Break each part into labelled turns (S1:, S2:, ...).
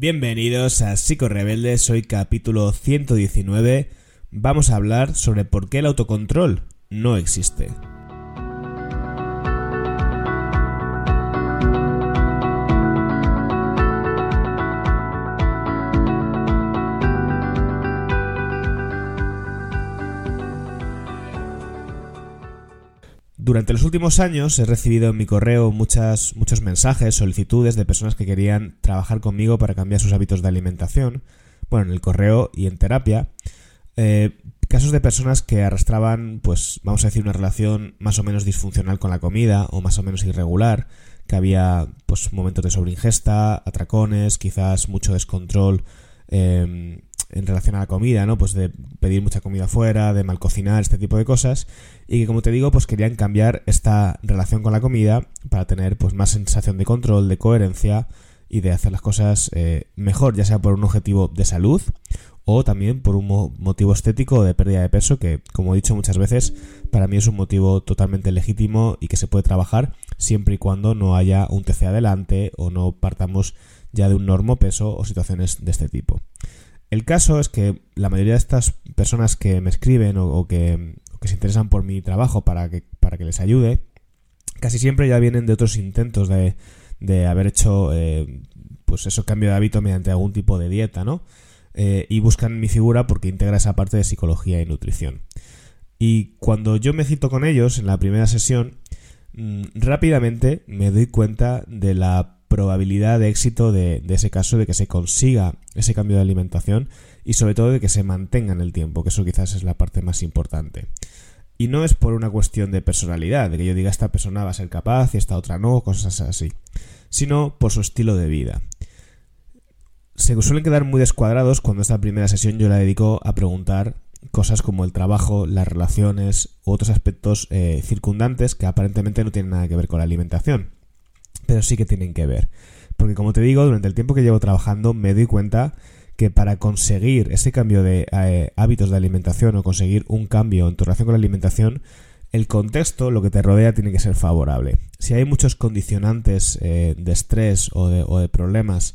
S1: Bienvenidos a Psico Rebelde, soy capítulo 119. Vamos a hablar sobre por qué el autocontrol no existe. Durante los últimos años he recibido en mi correo muchas, muchos mensajes, solicitudes de personas que querían trabajar conmigo para cambiar sus hábitos de alimentación, bueno, en el correo y en terapia. Eh, casos de personas que arrastraban, pues, vamos a decir, una relación más o menos disfuncional con la comida o más o menos irregular, que había, pues, momentos de sobreingesta, atracones, quizás mucho descontrol eh, en relación a la comida, ¿no? Pues de pedir mucha comida fuera, de mal cocinar, este tipo de cosas. Y que como te digo, pues querían cambiar esta relación con la comida para tener pues más sensación de control, de coherencia y de hacer las cosas eh, mejor, ya sea por un objetivo de salud o también por un motivo estético de pérdida de peso, que como he dicho muchas veces, para mí es un motivo totalmente legítimo y que se puede trabajar siempre y cuando no haya un TC adelante o no partamos ya de un normo peso o situaciones de este tipo. El caso es que la mayoría de estas personas que me escriben o, que, se interesan por mi trabajo para que, para que les ayude, casi siempre ya vienen de otros intentos de, de haber hecho, eh, pues eso, cambio de hábito mediante algún tipo de dieta, ¿no? Eh, y buscan mi figura porque integra esa parte de psicología y nutrición. Y cuando yo me cito con ellos en la primera sesión, mm, rápidamente me doy cuenta de la probabilidad de éxito de, ese caso, de que se consiga ese cambio de alimentación y sobre todo de que se mantenga en el tiempo, que eso quizás es la parte más importante. Y no es por una cuestión de personalidad, de que yo diga esta persona va a ser capaz y esta otra no, cosas así, sino por su estilo de vida. Se suelen quedar muy descuadrados cuando esta primera sesión yo la dedico a preguntar cosas como el trabajo, las relaciones u otros aspectos eh, circundantes que aparentemente no tienen nada que ver con la alimentación pero sí que tienen que ver. Porque como te digo, durante el tiempo que llevo trabajando me doy cuenta que para conseguir ese cambio de eh, hábitos de alimentación o conseguir un cambio en tu relación con la alimentación, el contexto, lo que te rodea, tiene que ser favorable. Si hay muchos condicionantes eh, de estrés o de, o de problemas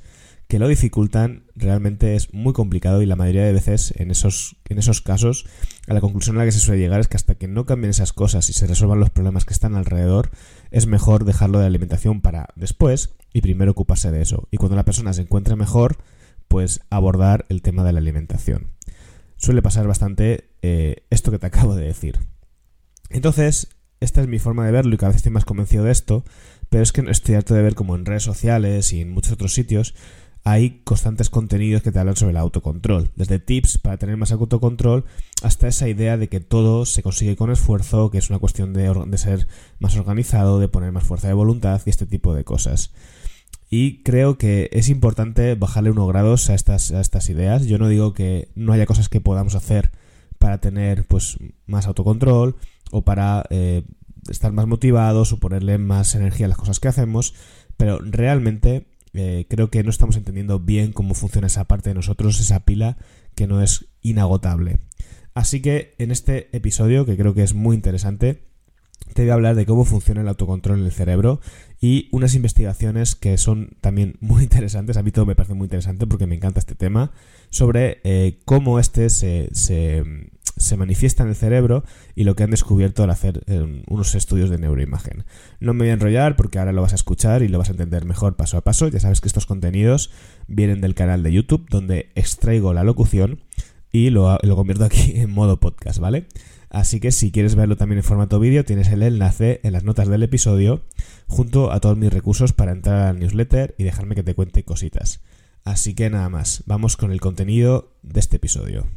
S1: que lo dificultan, realmente es muy complicado y la mayoría de veces en esos, en esos casos a la conclusión a la que se suele llegar es que hasta que no cambien esas cosas y se resuelvan los problemas que están alrededor, es mejor dejarlo de alimentación para después y primero ocuparse de eso. Y cuando la persona se encuentre mejor, pues abordar el tema de la alimentación. Suele pasar bastante eh, esto que te acabo de decir. Entonces, esta es mi forma de verlo y cada vez estoy más convencido de esto, pero es que estoy harto de ver como en redes sociales y en muchos otros sitios hay constantes contenidos que te hablan sobre el autocontrol, desde tips para tener más autocontrol hasta esa idea de que todo se consigue con esfuerzo, que es una cuestión de, ser más organizado, de poner más fuerza de voluntad y este tipo de cosas. Y creo que es importante bajarle unos grados a estas, a estas ideas. Yo no digo que no haya cosas que podamos hacer para tener pues más autocontrol o para eh, estar más motivados o ponerle más energía a las cosas que hacemos, pero realmente eh, creo que no estamos entendiendo bien cómo funciona esa parte de nosotros, esa pila que no es inagotable. Así que en este episodio, que creo que es muy interesante, te voy a hablar de cómo funciona el autocontrol en el cerebro y unas investigaciones que son también muy interesantes, a mí todo me parece muy interesante porque me encanta este tema, sobre eh, cómo este se, se manifiesta en el cerebro y lo que han descubierto al hacer eh, unos estudios de neuroimagen. No me voy a enrollar porque ahora lo vas a escuchar y lo vas a entender mejor paso a paso. Ya sabes que estos contenidos vienen del canal de YouTube donde extraigo la locución y lo, lo convierto aquí en modo podcast, ¿vale? Así que si quieres verlo también en formato vídeo, tienes el enlace en las notas del episodio junto a todos mis recursos para entrar al newsletter y dejarme que te cuente cositas. Así que nada más, vamos con el contenido de este episodio.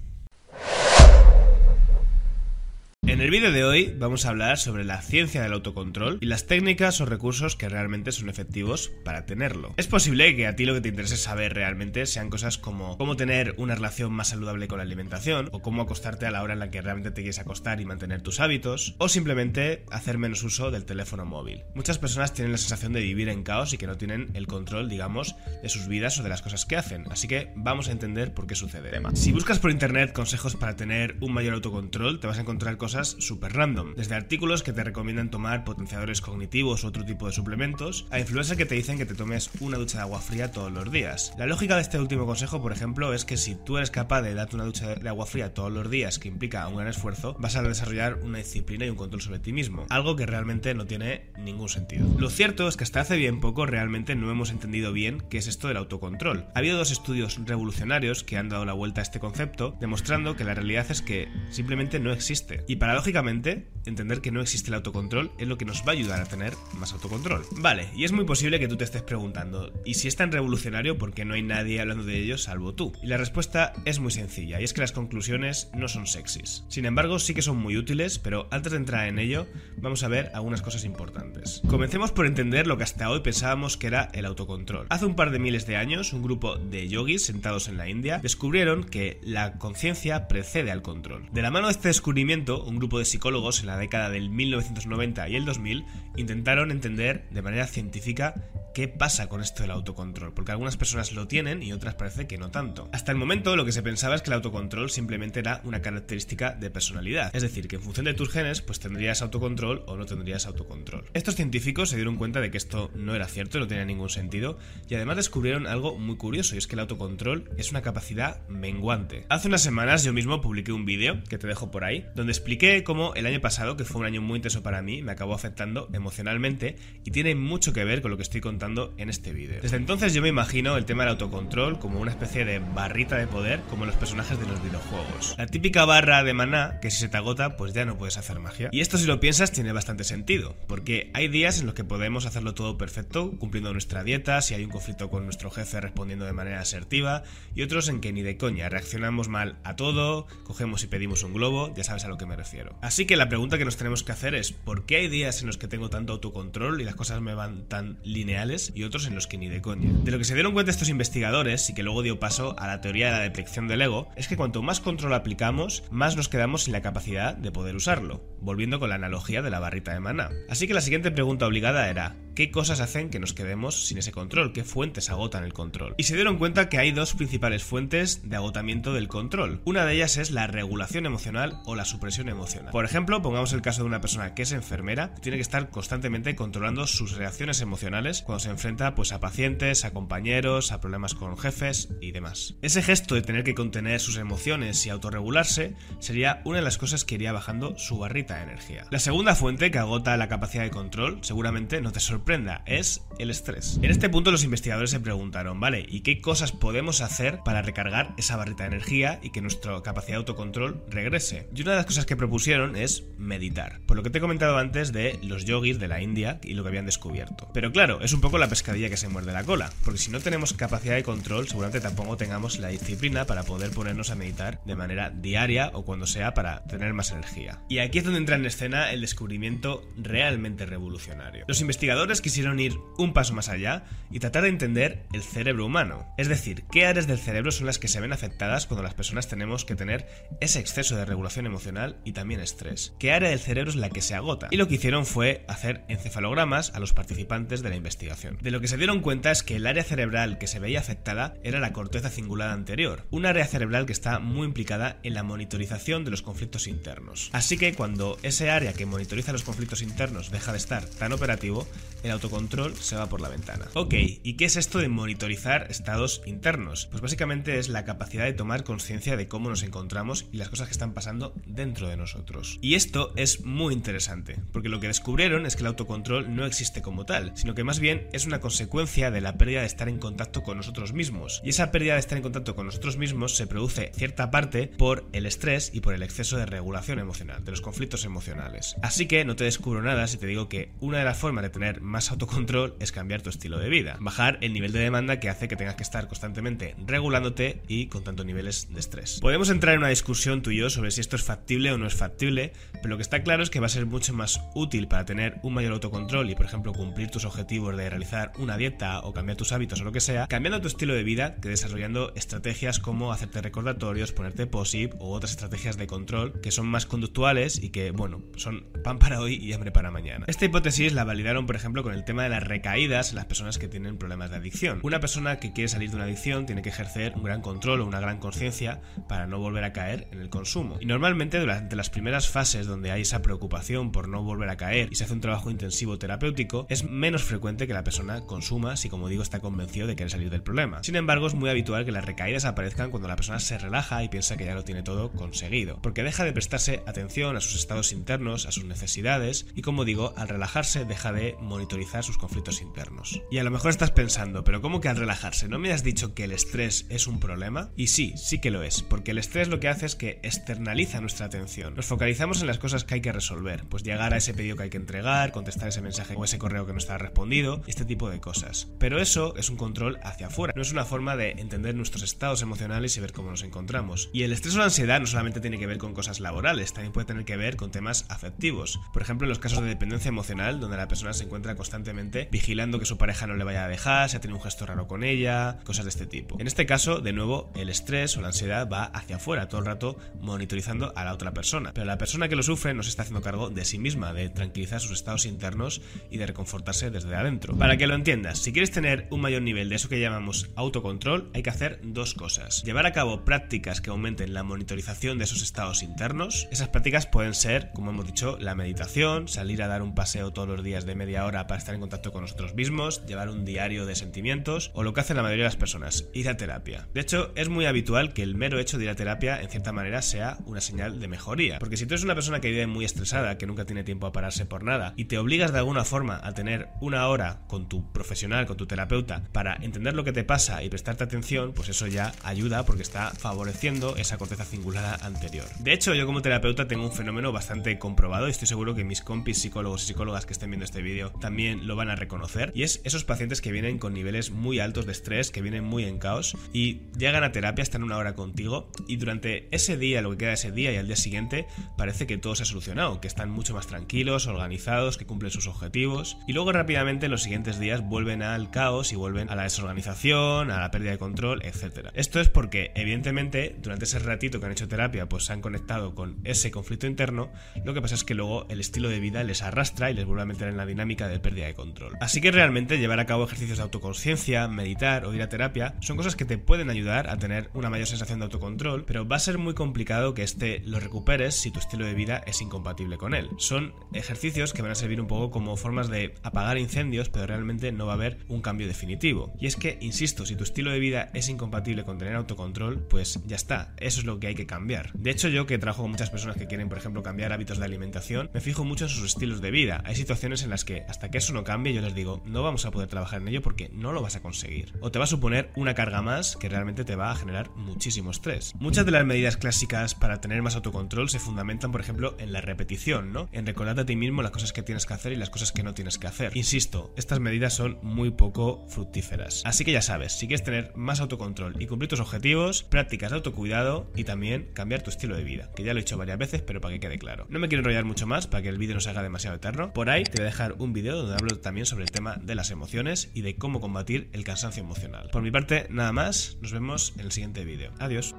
S1: En el vídeo de hoy vamos a hablar sobre la ciencia del autocontrol y las técnicas o recursos que realmente son efectivos para tenerlo. Es posible que a ti lo que te interese saber realmente sean cosas como cómo tener una relación más saludable con la alimentación, o cómo acostarte a la hora en la que realmente te quieres acostar y mantener tus hábitos, o simplemente hacer menos uso del teléfono móvil. Muchas personas tienen la sensación de vivir en caos y que no tienen el control, digamos, de sus vidas o de las cosas que hacen, así que vamos a entender por qué sucede. Si buscas por internet consejos para tener un mayor autocontrol, te vas a encontrar cosas cosas súper random, desde artículos que te recomiendan tomar potenciadores cognitivos u otro tipo de suplementos, a influencers que te dicen que te tomes una ducha de agua fría todos los días. La lógica de este último consejo, por ejemplo, es que si tú eres capaz de darte una ducha de agua fría todos los días, que implica un gran esfuerzo, vas a desarrollar una disciplina y un control sobre ti mismo, algo que realmente no tiene ningún sentido. Lo cierto es que hasta hace bien poco realmente no hemos entendido bien qué es esto del autocontrol. Ha habido dos estudios revolucionarios que han dado la vuelta a este concepto, demostrando que la realidad es que simplemente no existe. Y paradójicamente, entender que no existe el autocontrol es lo que nos va a ayudar a tener más autocontrol. Vale, y es muy posible que tú te estés preguntando, ¿y si es tan revolucionario por qué no hay nadie hablando de ello salvo tú? Y la respuesta es muy sencilla, y es que las conclusiones no son sexys. Sin embargo, sí que son muy útiles, pero antes de entrar en ello, vamos a ver algunas cosas importantes. Comencemos por entender lo que hasta hoy pensábamos que era el autocontrol. Hace un par de miles de años, un grupo de yogis sentados en la India descubrieron que la conciencia precede al control. De la mano de este descubrimiento, un grupo de psicólogos en la década del 1990 y el 2000 intentaron entender de manera científica qué pasa con esto del autocontrol, porque algunas personas lo tienen y otras parece que no tanto. Hasta el momento lo que se pensaba es que el autocontrol simplemente era una característica de personalidad, es decir, que en función de tus genes pues tendrías autocontrol o no tendrías autocontrol. Estos científicos se dieron cuenta de que esto no era cierto, no tenía ningún sentido y además descubrieron algo muy curioso y es que el autocontrol es una capacidad menguante. Hace unas semanas yo mismo publiqué un vídeo que te dejo por ahí, donde expliqué cómo el año pasado, que fue un año muy intenso para mí, me acabó afectando emocionalmente y tiene mucho que ver con lo que estoy en este vídeo. Desde entonces yo me imagino el tema del autocontrol como una especie de barrita de poder como los personajes de los videojuegos. La típica barra de maná que si se te agota pues ya no puedes hacer magia. Y esto si lo piensas tiene bastante sentido, porque hay días en los que podemos hacerlo todo perfecto, cumpliendo nuestra dieta, si hay un conflicto con nuestro jefe respondiendo de manera asertiva, y otros en que ni de coña, reaccionamos mal a todo, cogemos y pedimos un globo, ya sabes a lo que me refiero. Así que la pregunta que nos tenemos que hacer es, ¿por qué hay días en los que tengo tanto autocontrol y las cosas me van tan lineales y otros en los que ni de coña. De lo que se dieron cuenta estos investigadores, y que luego dio paso a la teoría de la detección del ego, es que cuanto más control aplicamos, más nos quedamos sin la capacidad de poder usarlo, volviendo con la analogía de la barrita de maná. Así que la siguiente pregunta obligada era, ¿qué cosas hacen que nos quedemos sin ese control? ¿Qué fuentes agotan el control? Y se dieron cuenta que hay dos principales fuentes de agotamiento del control. Una de ellas es la regulación emocional o la supresión emocional. Por ejemplo, pongamos el caso de una persona que es enfermera, tiene que estar constantemente controlando sus reacciones emocionales cuando se enfrenta pues a pacientes, a compañeros, a problemas con jefes y demás. Ese gesto de tener que contener sus emociones y autorregularse sería una de las cosas que iría bajando su barrita de energía. La segunda fuente que agota la capacidad de control, seguramente no te sorprenda, es el estrés. En este punto los investigadores se preguntaron, vale, ¿y qué cosas podemos hacer para recargar esa barrita de energía y que nuestra capacidad de autocontrol regrese? Y una de las cosas que propusieron es meditar, por lo que te he comentado antes de los yogis de la India y lo que habían descubierto. Pero claro, es un poco la pescadilla que se muerde la cola, porque si no tenemos capacidad de control, seguramente tampoco tengamos la disciplina para poder ponernos a meditar de manera diaria o cuando sea para tener más energía. Y aquí es donde entra en escena el descubrimiento realmente revolucionario. Los investigadores quisieron ir un paso más allá y tratar de entender el cerebro humano, es decir, qué áreas del cerebro son las que se ven afectadas cuando las personas tenemos que tener ese exceso de regulación emocional y también estrés, qué área del cerebro es la que se agota. Y lo que hicieron fue hacer encefalogramas a los participantes de la investigación. De lo que se dieron cuenta es que el área cerebral que se veía afectada era la corteza cingulada anterior, un área cerebral que está muy implicada en la monitorización de los conflictos internos. Así que cuando ese área que monitoriza los conflictos internos deja de estar tan operativo, el autocontrol se va por la ventana. Ok, ¿y qué es esto de monitorizar estados internos? Pues básicamente es la capacidad de tomar conciencia de cómo nos encontramos y las cosas que están pasando dentro de nosotros. Y esto es muy interesante, porque lo que descubrieron es que el autocontrol no existe como tal, sino que más bien es una consecuencia de la pérdida de estar en contacto con nosotros mismos. Y esa pérdida de estar en contacto con nosotros mismos se produce cierta parte por el estrés y por el exceso de regulación emocional, de los conflictos emocionales. Así que no te descubro nada si te digo que una de las formas de tener más autocontrol es cambiar tu estilo de vida, bajar el nivel de demanda que hace que tengas que estar constantemente regulándote y con tantos niveles de estrés. Podemos entrar en una discusión tú y yo sobre si esto es factible o no es factible, pero lo que está claro es que va a ser mucho más útil para tener un mayor autocontrol y por ejemplo cumplir tus objetivos de realizar una dieta o cambiar tus hábitos o lo que sea, cambiando tu estilo de vida que desarrollando estrategias como hacerte recordatorios, ponerte POSIP o otras estrategias de control que son más conductuales y que, bueno, son pan para hoy y hambre para mañana. Esta hipótesis la validaron, por ejemplo, con el tema de las recaídas en las personas que tienen problemas de adicción. Una persona que quiere salir de una adicción tiene que ejercer un gran control o una gran conciencia para no volver a caer en el consumo. Y normalmente durante las primeras fases donde hay esa preocupación por no volver a caer y se hace un trabajo intensivo terapéutico, es menos frecuente que la persona consuma si, como digo, está convencido de querer salir del problema. Sin embargo, es muy habitual que las recaídas aparezcan cuando la persona se relaja y piensa que ya lo tiene todo conseguido, porque deja de prestarse atención a sus estados internos, a sus necesidades y, como digo, al relajarse deja de monitorizar sus conflictos internos. Y a lo mejor estás pensando, pero ¿cómo que al relajarse? ¿No me has dicho que el estrés es un problema? Y sí, sí que lo es, porque el estrés lo que hace es que externaliza nuestra atención. Nos focalizamos en las cosas que hay que resolver, pues llegar a ese pedido que hay que entregar, contestar ese mensaje o ese correo que no está respondido, este tipo de cosas. Pero eso es un control hacia afuera, no es una forma de entender nuestros estados emocionales y ver cómo nos encontramos. Y el estrés o la ansiedad no solamente tiene que ver con cosas laborales, también puede tener que ver con temas afectivos. Por ejemplo, en los casos de dependencia emocional, donde la persona se encuentra constantemente vigilando que su pareja no le vaya a dejar, si ha tenido un gesto raro con ella, cosas de este tipo. En este caso, de nuevo, el estrés o la ansiedad va hacia afuera, todo el rato monitorizando a la otra persona. Pero la persona que lo sufre no se está haciendo cargo de sí misma, de tranquilizar sus estados internos y de reconfortarse desde adentro. Para que lo entiendas, si quieres tener un mayor nivel de eso que llamamos autocontrol, hay que hacer dos cosas. Llevar a cabo prácticas que aumenten la monitorización de esos estados internos. Esas prácticas pueden ser, como hemos dicho, la meditación, salir a dar un paseo todos los días de media hora para estar en contacto con nosotros mismos, llevar un diario de sentimientos o lo que hacen la mayoría de las personas, ir a terapia. De hecho, es muy habitual que el mero hecho de ir a terapia en cierta manera sea una señal de mejoría, porque si tú eres una persona que vive muy estresada, que nunca tiene tiempo a pararse por nada y te obligas de alguna forma a tener una hora con tu profesional, con tu terapeuta, para entender lo que te pasa y prestarte atención, pues eso ya ayuda porque está favoreciendo esa corteza cingulada anterior. De hecho, yo como terapeuta tengo un fenómeno bastante comprobado y estoy seguro que mis compis psicólogos y psicólogas que estén viendo este vídeo también lo van a reconocer, y es esos pacientes que vienen con niveles muy altos de estrés, que vienen muy en caos y llegan a terapia, están una hora contigo y durante ese día, lo que queda de ese día y al día siguiente, parece que todo se ha solucionado, que están mucho más tranquilos, organizados, que cumplen sus objetivos. Y luego rápidamente en los siguientes días vuelven al caos y vuelven a la desorganización, a la pérdida de control, etc. Esto es porque evidentemente durante ese ratito que han hecho terapia pues se han conectado con ese conflicto interno, lo que pasa es que luego el estilo de vida les arrastra y les vuelve a meter en la dinámica de pérdida de control. Así que realmente llevar a cabo ejercicios de autoconciencia, meditar o ir a terapia son cosas que te pueden ayudar a tener una mayor sensación de autocontrol, pero va a ser muy complicado que este lo recuperes si tu estilo de vida es incompatible con él. Son ejercicios que van a servir un poco como formas de apagar incendios, pero realmente no va a haber un cambio definitivo. Y es que, insisto, si tu estilo de vida es incompatible con tener autocontrol, pues ya está, eso es lo que hay que cambiar. De hecho, yo que trabajo con muchas personas que quieren, por ejemplo, cambiar hábitos de alimentación, me fijo mucho en sus estilos de vida. Hay situaciones en las que hasta eso no cambie, yo les digo, no vamos a poder trabajar en ello porque no lo vas a conseguir. O te va a suponer una carga más que realmente te va a generar muchísimo estrés. Muchas de las medidas clásicas para tener más autocontrol se fundamentan, por ejemplo, en la repetición, ¿no? En recordarte a ti mismo las cosas que tienes que hacer y las cosas que no tienes que hacer. Insisto, estas medidas son muy poco fructíferas. Así que ya sabes, si quieres tener más autocontrol y cumplir tus objetivos, prácticas de autocuidado y también cambiar tu estilo de vida, que ya lo he hecho varias veces, pero para que quede claro. No me quiero enrollar mucho más para que el vídeo no se haga demasiado eterno. Por ahí te voy a dejar un vídeo donde hablo también sobre el tema de las emociones y de cómo combatir el cansancio emocional. Por mi parte, nada más, nos vemos en el siguiente vídeo. Adiós.